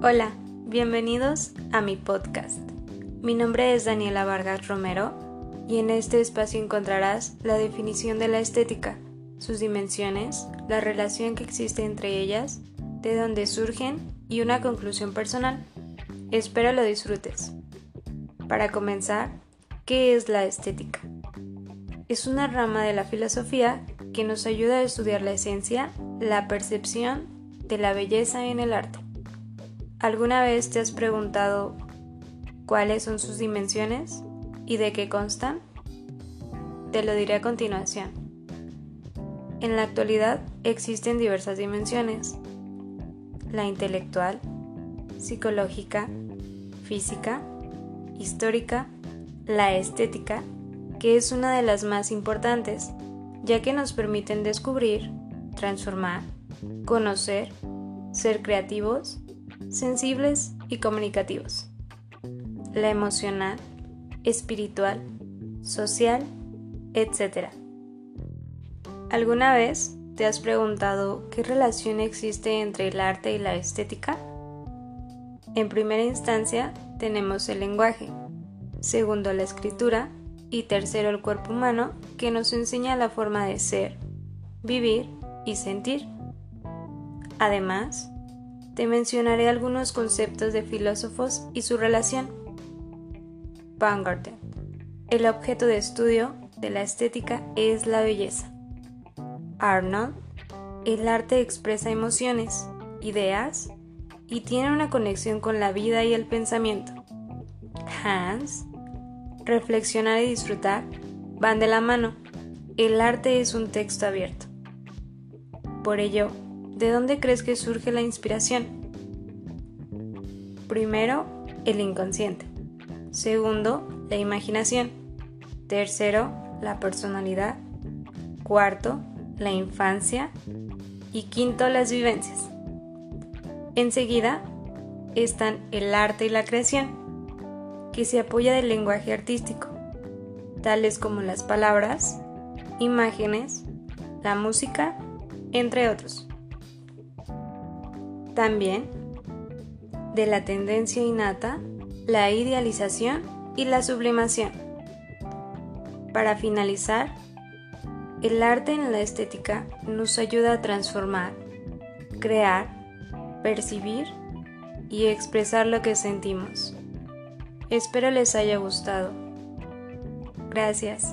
Hola, bienvenidos a mi podcast. Mi nombre es Daniela Vargas Romero y en este espacio encontrarás la definición de la estética, sus dimensiones, la relación que existe entre ellas, de dónde surgen y una conclusión personal. Espero lo disfrutes. Para comenzar, ¿qué es la estética? Es una rama de la filosofía que nos ayuda a estudiar la esencia, la percepción de la belleza en el arte. ¿Alguna vez te has preguntado cuáles son sus dimensiones y de qué constan? Te lo diré a continuación. En la actualidad existen diversas dimensiones. La intelectual, psicológica, física, histórica, la estética, que es una de las más importantes, ya que nos permiten descubrir, transformar, conocer, ser creativos sensibles y comunicativos. La emocional, espiritual, social, etc. ¿Alguna vez te has preguntado qué relación existe entre el arte y la estética? En primera instancia tenemos el lenguaje, segundo la escritura y tercero el cuerpo humano que nos enseña la forma de ser, vivir y sentir. Además, te mencionaré algunos conceptos de filósofos y su relación. Baumgarten. El objeto de estudio de la estética es la belleza. Arnold. El arte expresa emociones, ideas y tiene una conexión con la vida y el pensamiento. Hans. Reflexionar y disfrutar van de la mano. El arte es un texto abierto. Por ello, ¿De dónde crees que surge la inspiración? Primero, el inconsciente. Segundo, la imaginación. Tercero, la personalidad. Cuarto, la infancia. Y quinto, las vivencias. Enseguida están el arte y la creación, que se apoya del lenguaje artístico, tales como las palabras, imágenes, la música, entre otros. También de la tendencia innata, la idealización y la sublimación. Para finalizar, el arte en la estética nos ayuda a transformar, crear, percibir y expresar lo que sentimos. Espero les haya gustado. Gracias.